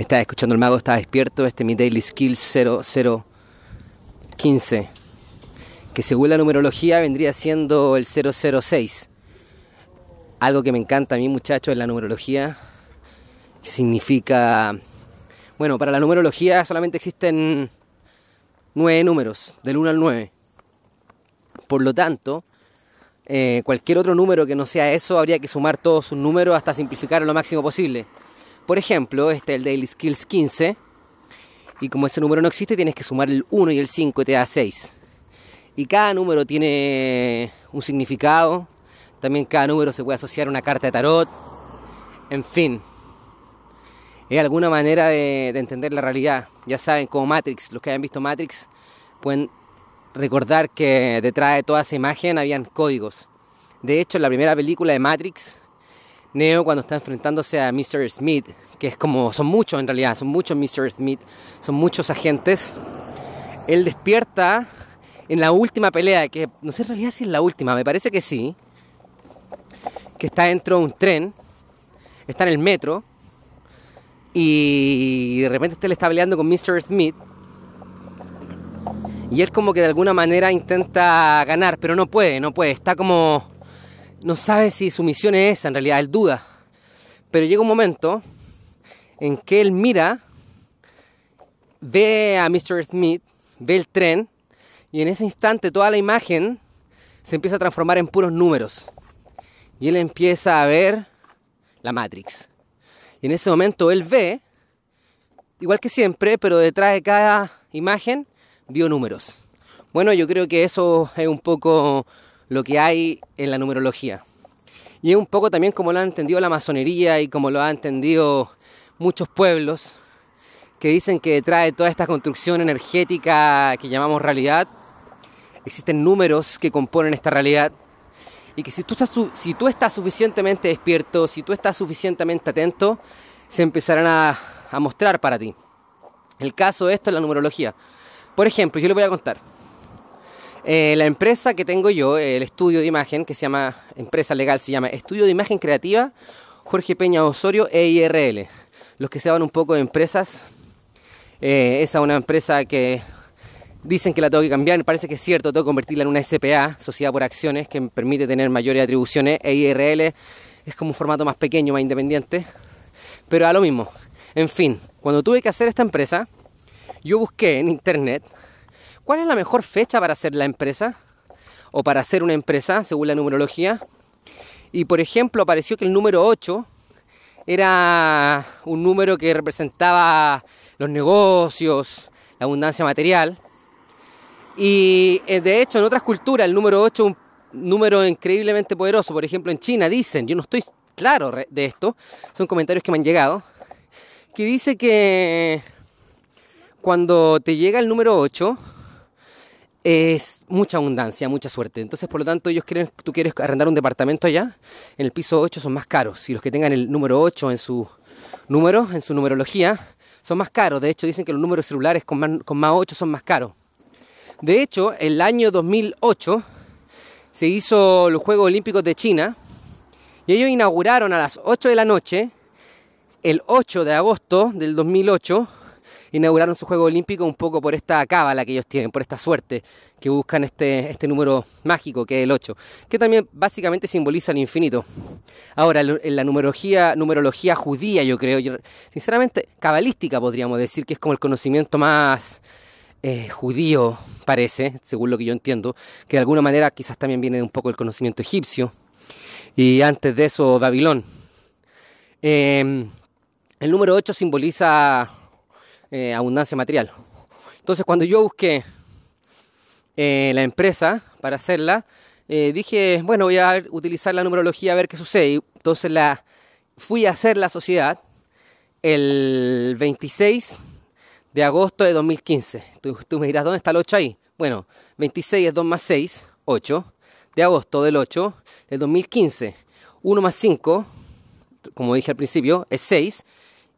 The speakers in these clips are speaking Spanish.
Estaba escuchando el mago, estaba despierto. Este es mi Daily Skills 0015. Que según la numerología vendría siendo el 006. Algo que me encanta a mí, muchachos, es la numerología. Significa. Bueno, para la numerología solamente existen nueve números, del 1 al 9. Por lo tanto, eh, cualquier otro número que no sea eso, habría que sumar todos sus números hasta simplificar lo máximo posible. Por ejemplo, este es el Daily Skills 15. Y como ese número no existe, tienes que sumar el 1 y el 5 y te da 6. Y cada número tiene un significado. También cada número se puede asociar a una carta de tarot. En fin. Es alguna manera de, de entender la realidad. Ya saben, como Matrix, los que hayan visto Matrix pueden recordar que detrás de toda esa imagen habían códigos. De hecho, en la primera película de Matrix, Neo cuando está enfrentándose a Mr. Smith, que es como, son muchos en realidad, son muchos Mr. Smith, son muchos agentes, él despierta en la última pelea, que no sé en realidad si es la última, me parece que sí, que está dentro de un tren, está en el metro, y de repente él está peleando con Mr. Smith, y él como que de alguna manera intenta ganar, pero no puede, no puede, está como no sabe si su misión es esa, en realidad él duda. Pero llega un momento en que él mira, ve a Mr. Smith, ve el tren, y en ese instante toda la imagen se empieza a transformar en puros números. Y él empieza a ver la Matrix. Y en ese momento él ve, igual que siempre, pero detrás de cada imagen vio números. Bueno, yo creo que eso es un poco lo que hay en la numerología. Y es un poco también como lo ha entendido la masonería y como lo han entendido muchos pueblos que dicen que detrás de toda esta construcción energética que llamamos realidad, existen números que componen esta realidad y que si tú estás, si tú estás suficientemente despierto, si tú estás suficientemente atento, se empezarán a, a mostrar para ti. El caso de esto es la numerología. Por ejemplo, yo le voy a contar. Eh, la empresa que tengo yo, el estudio de imagen, que se llama, empresa legal se llama Estudio de Imagen Creativa, Jorge Peña Osorio EIRL. Los que se un poco de empresas, eh, esa es una empresa que dicen que la tengo que cambiar, me parece que es cierto, tengo que convertirla en una SPA, Sociedad por Acciones, que me permite tener mayores atribuciones. EIRL es como un formato más pequeño, más independiente, pero a lo mismo. En fin, cuando tuve que hacer esta empresa, yo busqué en internet ¿Cuál es la mejor fecha para hacer la empresa? O para hacer una empresa, según la numerología. Y por ejemplo, apareció que el número 8 era un número que representaba los negocios, la abundancia material. Y eh, de hecho, en otras culturas, el número 8 es un número increíblemente poderoso. Por ejemplo, en China dicen, yo no estoy claro de esto, son comentarios que me han llegado, que dice que cuando te llega el número 8, es mucha abundancia, mucha suerte. Entonces, por lo tanto, ellos quieren, tú quieres arrendar un departamento allá, en el piso 8 son más caros. Y los que tengan el número 8 en su número, en su numerología, son más caros. De hecho, dicen que los números celulares con más, con más 8 son más caros. De hecho, el año 2008 se hizo los Juegos Olímpicos de China y ellos inauguraron a las 8 de la noche, el 8 de agosto del 2008, inauguraron su Juego Olímpico un poco por esta cábala que ellos tienen, por esta suerte que buscan este, este número mágico que es el 8, que también básicamente simboliza el infinito. Ahora, en la numerología, numerología judía, yo creo, sinceramente, cabalística podríamos decir que es como el conocimiento más eh, judío, parece, según lo que yo entiendo, que de alguna manera quizás también viene de un poco el conocimiento egipcio, y antes de eso, Babilón. Eh, el número 8 simboliza eh, abundancia material. Entonces cuando yo busqué eh, la empresa para hacerla, eh, dije, bueno, voy a utilizar la numerología a ver qué sucede. Entonces la, fui a hacer la sociedad el 26 de agosto de 2015. Tú, tú, me dirás, ¿dónde está el 8 ahí? Bueno, 26 es 2 más 6, 8. De agosto del 8 del 2015. 1 más 5, como dije al principio, es 6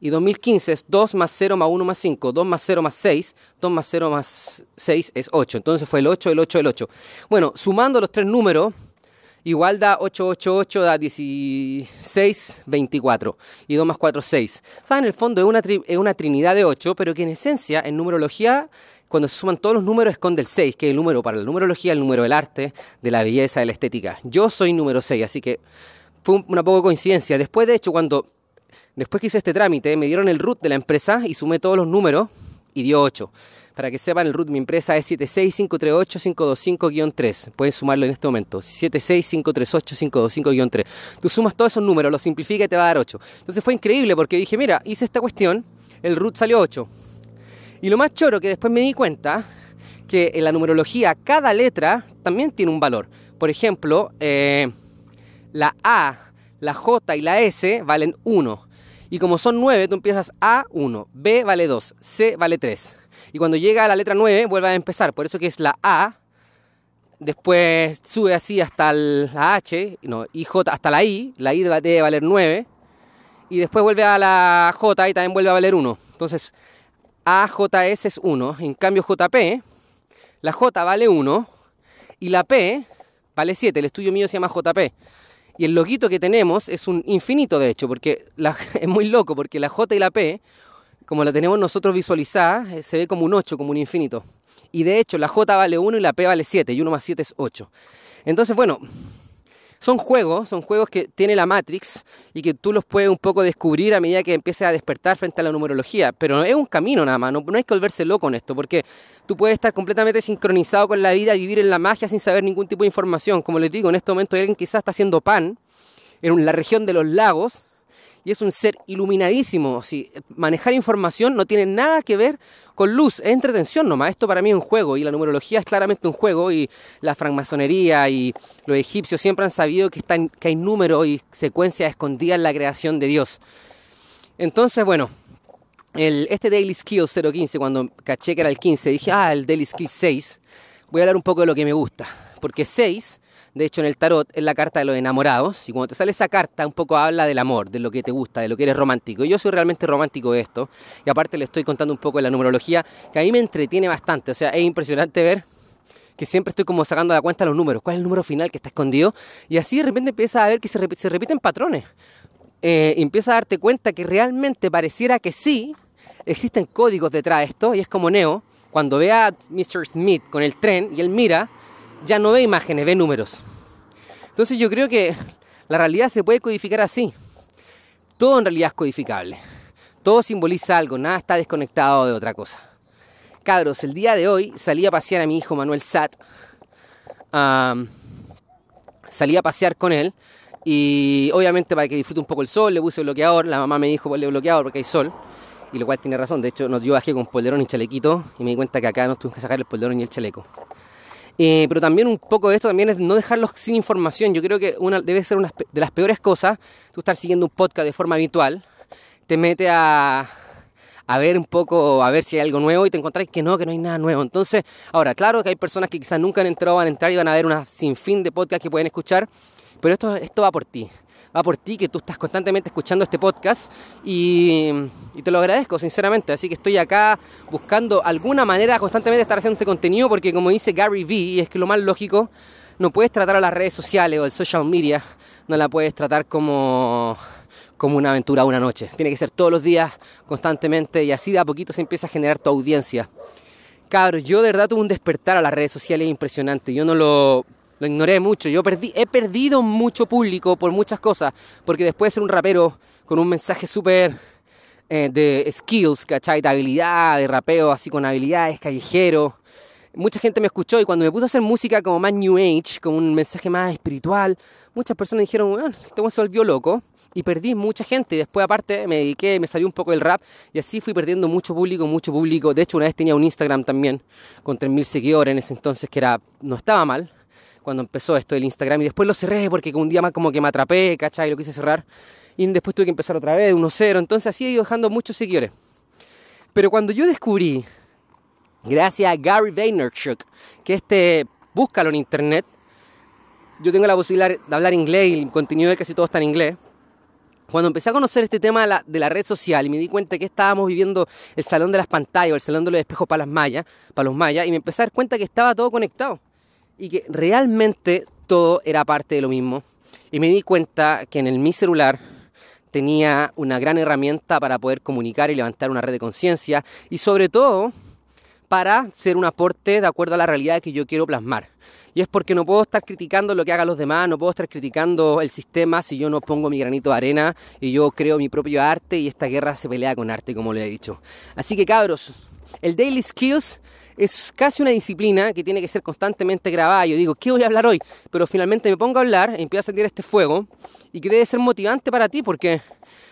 y 2015 es 2 más 0 más 1 más 5, 2 más 0 más 6, 2 más 0 más 6 es 8. Entonces fue el 8, el 8, el 8. Bueno, sumando los tres números, igual da 888, da 16, 24. Y 2 más 4, 6. O en el fondo es una, es una trinidad de 8, pero que en esencia, en numerología, cuando se suman todos los números, esconde el 6, que es el número para la numerología, el número del arte, de la belleza, de la estética. Yo soy número 6, así que fue una poco coincidencia. Después, de hecho, cuando después que hice este trámite, me dieron el root de la empresa y sumé todos los números y dio 8. Para que sepan, el root de mi empresa es 76538-525-3. Pueden sumarlo en este momento. 76538-525-3. Tú sumas todos esos números, los simplifica y te va a dar 8. Entonces fue increíble porque dije, mira, hice esta cuestión, el root salió 8. Y lo más choro que después me di cuenta que en la numerología cada letra también tiene un valor. Por ejemplo, eh, la A, la J y la S valen 1. Y como son 9, tú empiezas A 1, B vale 2, C vale 3. Y cuando llega a la letra 9, vuelve a empezar. Por eso que es la A, después sube así hasta la H, no, y J hasta la I, la I debe valer 9, y después vuelve a la J y también vuelve a valer 1. Entonces, AJS es 1, en cambio JP, la J vale 1 y la P vale 7, el estudio mío se llama JP. Y el loguito que tenemos es un infinito, de hecho, porque es muy loco, porque la J y la P como la tenemos nosotros visualizada, eh, se ve como un 8, como un infinito. Y de hecho, la J vale 1 y la P vale 7, y 1 más 7 es 8. Entonces, bueno, son juegos, son juegos que tiene la Matrix y que tú los puedes un poco descubrir a medida que empieces a despertar frente a la numerología. Pero es un camino nada más, no, no hay que volverse loco con esto, porque tú puedes estar completamente sincronizado con la vida, vivir en la magia sin saber ningún tipo de información. Como les digo, en este momento alguien quizás está haciendo pan en la región de los lagos y es un ser iluminadísimo. Si manejar información no tiene nada que ver con luz, es entretención nomás. Esto para mí es un juego y la numerología es claramente un juego y la francmasonería y los egipcios siempre han sabido que, están, que hay números y secuencias escondidas en la creación de Dios. Entonces, bueno, el, este Daily Skills 015, cuando caché que era el 15, dije, ah, el Daily Skills 6, voy a hablar un poco de lo que me gusta. Porque 6 de hecho, en el tarot es la carta de los enamorados. Y cuando te sale esa carta, un poco habla del amor, de lo que te gusta, de lo que eres romántico. Yo soy realmente romántico de esto. Y aparte le estoy contando un poco de la numerología, que a mí me entretiene bastante. O sea, es impresionante ver que siempre estoy como sacando de la cuenta los números. ¿Cuál es el número final que está escondido? Y así de repente empieza a ver que se, repiten patrones. Eh, empieza a darte cuenta que realmente pareciera que sí, existen códigos detrás de esto. Y es como Neo, cuando ve a Mr. Smith con el tren y él mira ya no ve imágenes, ve números. Entonces yo creo que la realidad se puede codificar así. Todo en realidad es codificable. Todo simboliza algo, nada está desconectado de otra cosa. Cabros, el día de hoy salí a pasear a mi hijo Manuel Sat. salí a pasear con él y obviamente para que disfrute un poco el sol le puse bloqueador. La mamá me dijo ponle bloqueador porque hay sol. Y lo cual tiene razón. De hecho, yo bajé con polderón y chalequito y me di cuenta que acá no tuve que sacar el polderón y el chaleco. Eh, pero también un poco de esto también es no dejarlos sin información. Yo creo que una, debe ser una de las peores cosas, tú estar siguiendo un podcast de forma habitual, te mete a, a ver un poco, a ver si hay algo nuevo y te encontrás que no, que no hay nada nuevo. Entonces, ahora, claro que hay personas que quizás nunca han entrado, van a entrar y van a ver una sinfín de podcasts que pueden escuchar, pero esto, esto va por ti va por ti, que tú estás constantemente escuchando este podcast y, te lo agradezco sinceramente. Así que estoy acá buscando alguna manera constantemente de estar haciendo este contenido porque como dice Gary Vee, es que lo más lógico, no puedes tratar a las redes sociales o el social media, no la puedes tratar como como una aventura una noche. Tiene que ser todos los días, constantemente, y así de a poquito se empieza a generar tu audiencia. Cabros, yo de verdad tuve un despertar a las redes sociales impresionante. Yo no lo lo ignoré mucho. Yo perdí, he perdido mucho público por muchas cosas, porque después de ser un rapero con un mensaje súper eh, de skills, ¿cachai? De habilidad, de rapeo así con habilidades, callejero. Mucha gente me escuchó y cuando me puse a hacer música como más New Age, con un mensaje más espiritual, muchas personas dijeron, bueno, este se volvió loco y perdí mucha gente. Después, aparte, me dediqué, me salió un poco el rap y así fui perdiendo mucho público, mucho público. De hecho, una vez tenía un Instagram también con 3.000 seguidores en ese entonces, que era no estaba mal cuando empezó esto del Instagram y después lo cerré porque un día más como que me atrapé, ¿cachai? Lo quise cerrar y después tuve que empezar otra vez, 1-0, entonces así he ido dejando muchos seguidores. Pero cuando yo descubrí, gracias a Gary Vaynerchuk, que este, búscalo en internet, yo tengo la posibilidad de hablar inglés y el contenido de casi todo está en inglés. Cuando empecé a conocer este tema de la, de la, red social y me di cuenta que estábamos viviendo el salón de las pantallas o el salón de los espejos para las mayas, para los mayas, y me empecé a dar cuenta que estaba todo conectado y que realmente todo era parte de lo mismo. Y me di cuenta que en el mi celular tenía una gran herramienta para poder comunicar y levantar una red de conciencia y sobre todo para ser un aporte de acuerdo a la realidad que yo quiero plasmar. Y es porque no puedo estar criticando lo que hagan los demás, no puedo estar criticando el sistema si yo no pongo mi granito de arena y yo creo mi propio arte y esta guerra se pelea con arte, como le he dicho. Así que cabros, el Daily Skills es casi una disciplina que tiene que ser constantemente grabada. Yo digo, ¿qué voy a hablar hoy? Pero finalmente me pongo a hablar, empiezo a sentir este fuego y que debe ser motivante para ti porque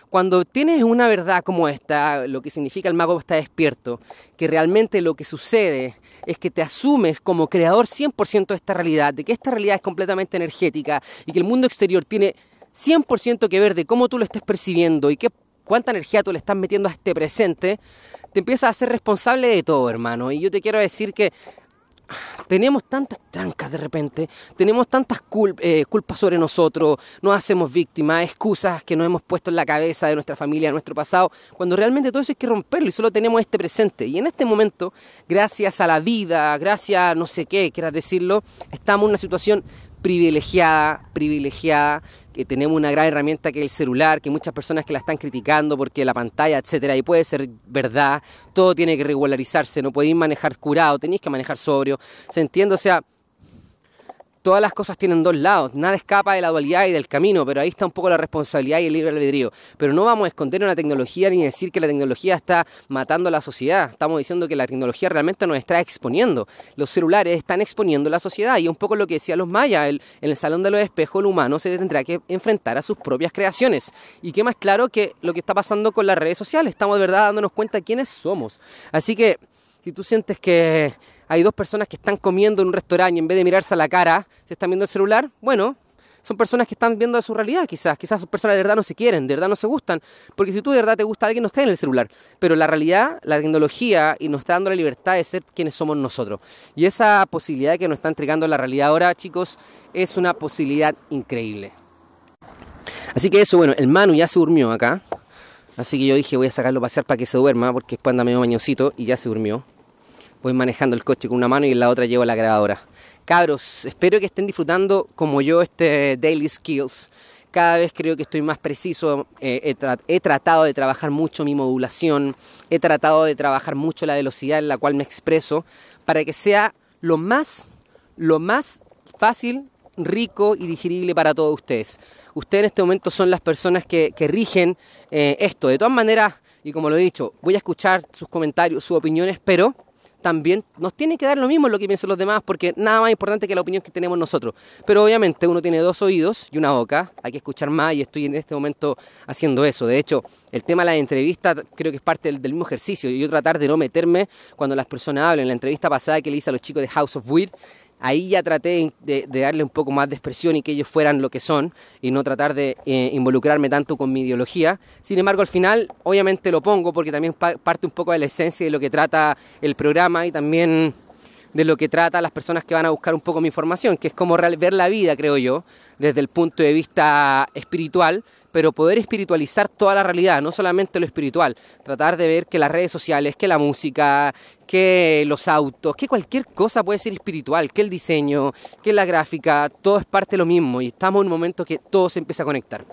cuando tienes una verdad como esta, lo que significa el mago está despierto, que realmente lo que sucede es que te asumes como creador 100% de esta realidad, de que esta realidad es completamente energética y que el mundo exterior tiene 100% que ver de cómo tú lo esestás percibiendo y qué cuánta energía tú le estás metiendo a este presente, te empiezas a ser responsable de todo, hermano. Y yo te quiero decir que tenemos tantas trancas de repente, tenemos tantas eh, culpas sobre nosotros, nos hacemos víctimas, excusas que nos hemos puesto en la cabeza de nuestra familia, de nuestro pasado, cuando realmente todo eso hay que romperlo y solo tenemos este presente. Y en este momento, gracias a la vida, gracias a no sé qué, quieras decirlo, estamos en una situación privilegiada, privilegiada, que tenemos una gran herramienta que es el celular, que muchas personas que la están criticando porque la pantalla, etcétera, y puede ser verdad, todo tiene que regularizarse, no podéis manejar curado, tenéis que manejar sobrio, se entiende, o sea, todas las cosas tienen dos lados, nada escapa de la dualidad y del camino, pero ahí está un poco la responsabilidad y el libre albedrío. Pero no vamos a esconder una tecnología ni decir que la tecnología está matando a la sociedad, estamos diciendo que la tecnología realmente nos está exponiendo. Los celulares están exponiendo la sociedad y un poco lo que decían los mayas, en el salón de los espejos el humano se tendrá que enfrentar a sus propias creaciones. Y qué más claro que lo que está pasando con las redes sociales, estamos de verdad dándonos cuenta quiénes somos. Así que si tú sientes que hay dos personas que están comiendo en un restaurante y en vez de mirarse a la cara, se están viendo el celular, bueno, son personas que están viendo su realidad quizás, quizás son personas de verdad no se quieren, de verdad no se gustan, porque si tú de verdad te gusta alguien no está en el celular, pero la realidad, la tecnología y nos está dando la libertad de ser quienes somos nosotros. Y esa posibilidad que nos está entregando la realidad ahora, chicos, es una posibilidad increíble. Así que eso, bueno, el Manu ya se durmió acá, así que yo dije voy a sacarlo a pasear para que se duerma, porque después anda medio bañosito y ya se durmió voy manejando el coche con una mano y en la otra llevo la grabadora. Cabros, espero que estén disfrutando como yo este Daily Skills. Cada vez creo que estoy más preciso. Eh, he, tratado de trabajar mucho mi modulación. He tratado de trabajar mucho la velocidad en la cual me expreso para que sea lo más, lo más fácil, rico y digerible para todos ustedes. Ustedes en este momento son las personas que, rigen eh, esto. De todas maneras, y como lo he dicho, voy a escuchar sus comentarios, sus opiniones, pero también nos tiene que dar lo mismo lo que piensan los demás, porque nada más importante que la opinión que tenemos nosotros. Pero obviamente uno tiene dos oídos y una boca, hay que escuchar más y estoy en este momento haciendo eso. De hecho, el tema de la entrevista creo que es parte del, mismo ejercicio. Yo tratar de no meterme cuando las personas hablan. En la entrevista pasada que le hice a los chicos de House of Weird, ahí ya traté de, darle un poco más de expresión y que ellos fueran lo que son y no tratar de eh, involucrarme tanto con mi ideología. Sin embargo, al final obviamente lo pongo porque también parte un poco de la esencia de lo que trata el programa y también de lo que trata las personas que van a buscar un poco mi información, que es como ver la vida, creo yo, desde el punto de vista espiritual, pero poder espiritualizar toda la realidad, no solamente lo espiritual, tratar de ver que las redes sociales, que la música, que los autos, que cualquier cosa puede ser espiritual, que el diseño, que la gráfica, todo es parte de lo mismo y estamos en un momento que todo se empieza a conectar.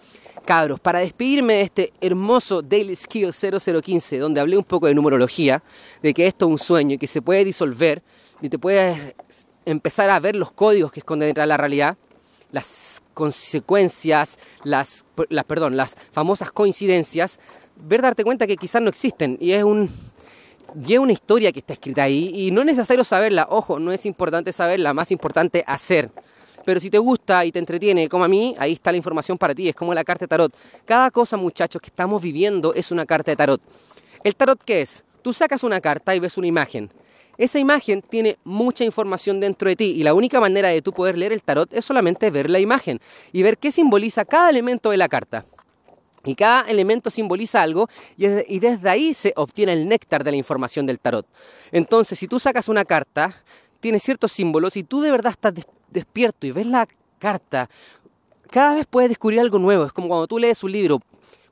Cabros, para despedirme de este hermoso Daily Skill 0015, donde hablé un poco de numerología, de que esto es un sueño y que se puede disolver y te puedes empezar a ver los códigos que esconden detrás de la realidad, las consecuencias, las, las, perdón, las famosas coincidencias, ver darte cuenta que quizás no existen. Y es un y es una historia que está escrita ahí y no es necesario saberla, ojo, no es importante saberla, más importante hacer. Pero si te gusta y te entretiene, como a mí, ahí está la información para ti, es como la carta de tarot. Cada cosa, muchachos, que estamos viviendo es una carta de tarot. ¿El tarot qué es? Tú sacas una carta y ves una imagen. Esa imagen tiene mucha información dentro de ti y la única manera de tú poder leer el tarot es solamente ver la imagen y ver qué simboliza cada elemento de la carta. Y cada elemento simboliza algo y desde ahí se obtiene el néctar de la información del tarot. Entonces, si tú sacas una carta, tiene ciertos símbolos y tú de verdad estás despierto y ves la carta, cada vez puedes descubrir algo nuevo. Es como cuando tú lees un libro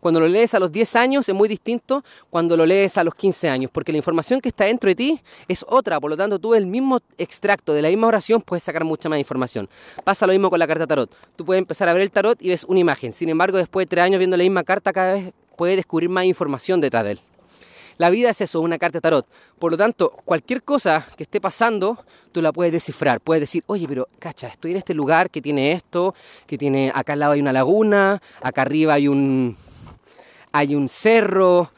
Cuando lo lees a los 10 años es muy distinto cuando lo lees a los 15 años, porque la información que está dentro de ti es otra, por lo tanto tú el mismo extracto de la misma oración puedes sacar mucha más información. Pasa lo mismo con la carta tarot. Tú puedes empezar a ver el tarot y ves una imagen, sin embargo después de 3 años viendo la misma carta cada vez puedes descubrir más información detrás de él. La vida es eso, una carta tarot. Por lo tanto, cualquier cosa que esté pasando, tú la puedes descifrar. Puedes decir, oye, pero cacha, estoy en este lugar que tiene esto, que tiene, acá al lado hay una laguna, acá arriba hay un, hay un cerro.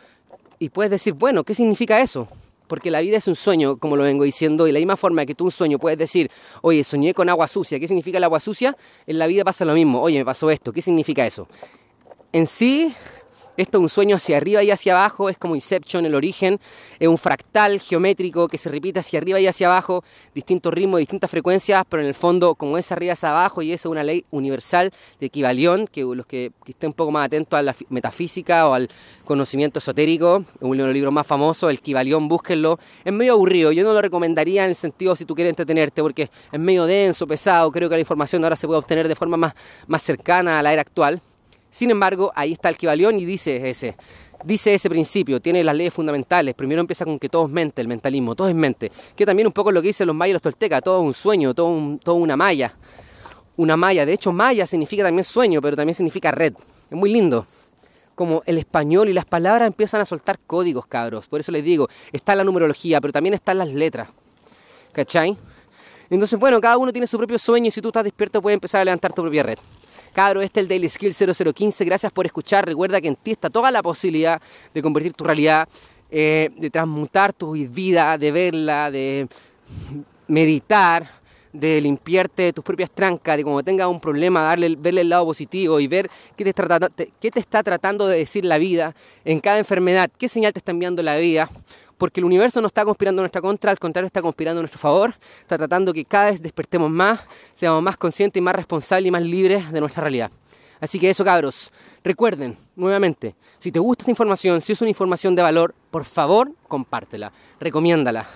Y puedes decir, bueno, ¿qué significa eso? Porque la vida es un sueño, como lo vengo diciendo, y la misma forma que tú un sueño puedes decir, oye, soñé con agua sucia, ¿qué significa el agua sucia? En la vida pasa lo mismo, oye, me pasó esto, ¿qué significa eso? En sí, esto es un sueño hacia arriba y hacia abajo, es como Inception, el origen, es un fractal geométrico que se repite hacia arriba y hacia abajo, distintos ritmos, distintas frecuencias, pero en el fondo como es arriba hacia abajo y eso es una ley universal de equivalión, que los que, estén un poco más atentos a la metafísica o al conocimiento esotérico, uno de los libros más famosos, el equivalión, búsquenlo, es medio aburrido, yo no lo recomendaría en el sentido si tú quieres entretenerte, porque es medio denso, pesado, creo que la información ahora se puede obtener de forma más, más cercana a la era actual, sin embargo, ahí está el Kibalión y dice ese, dice ese principio, tiene las leyes fundamentales. Primero empieza con que todo es mente, el mentalismo, todo es mente. Que también un poco lo que dicen los mayas y los toltecas, todo un sueño, todo, un, todo una malla. Una malla, de hecho maya significa también sueño, pero también significa red. Es muy lindo. Como el español y las palabras empiezan a soltar códigos, cabros. Por eso les digo, está la numerología, pero también están las letras. ¿Cachai? Entonces, bueno, cada uno tiene su propio sueño y si tú estás despierto puedes empezar a levantar tu propia red. Cabro, este es el Daily Skill 0015. Gracias por escuchar. Recuerda que en ti está toda la posibilidad de convertir tu realidad, eh, de transmutar tu vida, de verla, de meditar, de limpiarte tus propias trancas, de cuando tengas un problema, darle, verle el lado positivo y ver qué te está tratando de decir la vida en cada enfermedad, qué señal te está enviando la vida porque el universo no está conspirando en nuestra contra, al contrario está conspirando en nuestro favor, está tratando que cada vez despertemos más, seamos más conscientes y más responsables y más libres de nuestra realidad. Así que eso cabros, recuerden nuevamente, si te gusta esta información, si es una información de valor, por favor compártela, recomiéndala.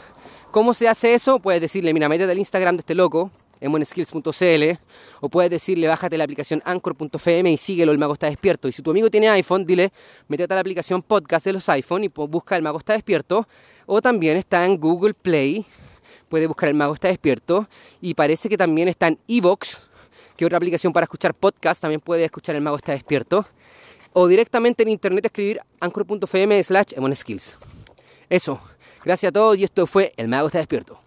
¿Cómo se hace eso? Puedes decirle, mira, métete al Instagram de este loco, en o puedes decirle bájate la aplicación anchor.fm y síguelo, el mago está despierto. Y si tu amigo tiene iPhone, dile métete a la aplicación podcast de los iPhone y busca el mago está despierto. O también está en Google Play, puede buscar el mago está despierto. Y parece que también está en Evox, que es otra aplicación para escuchar podcast, también puede escuchar el mago está despierto. O directamente en internet escribir anchor.fm slash Eso, gracias a todos y esto fue El Mago está despierto.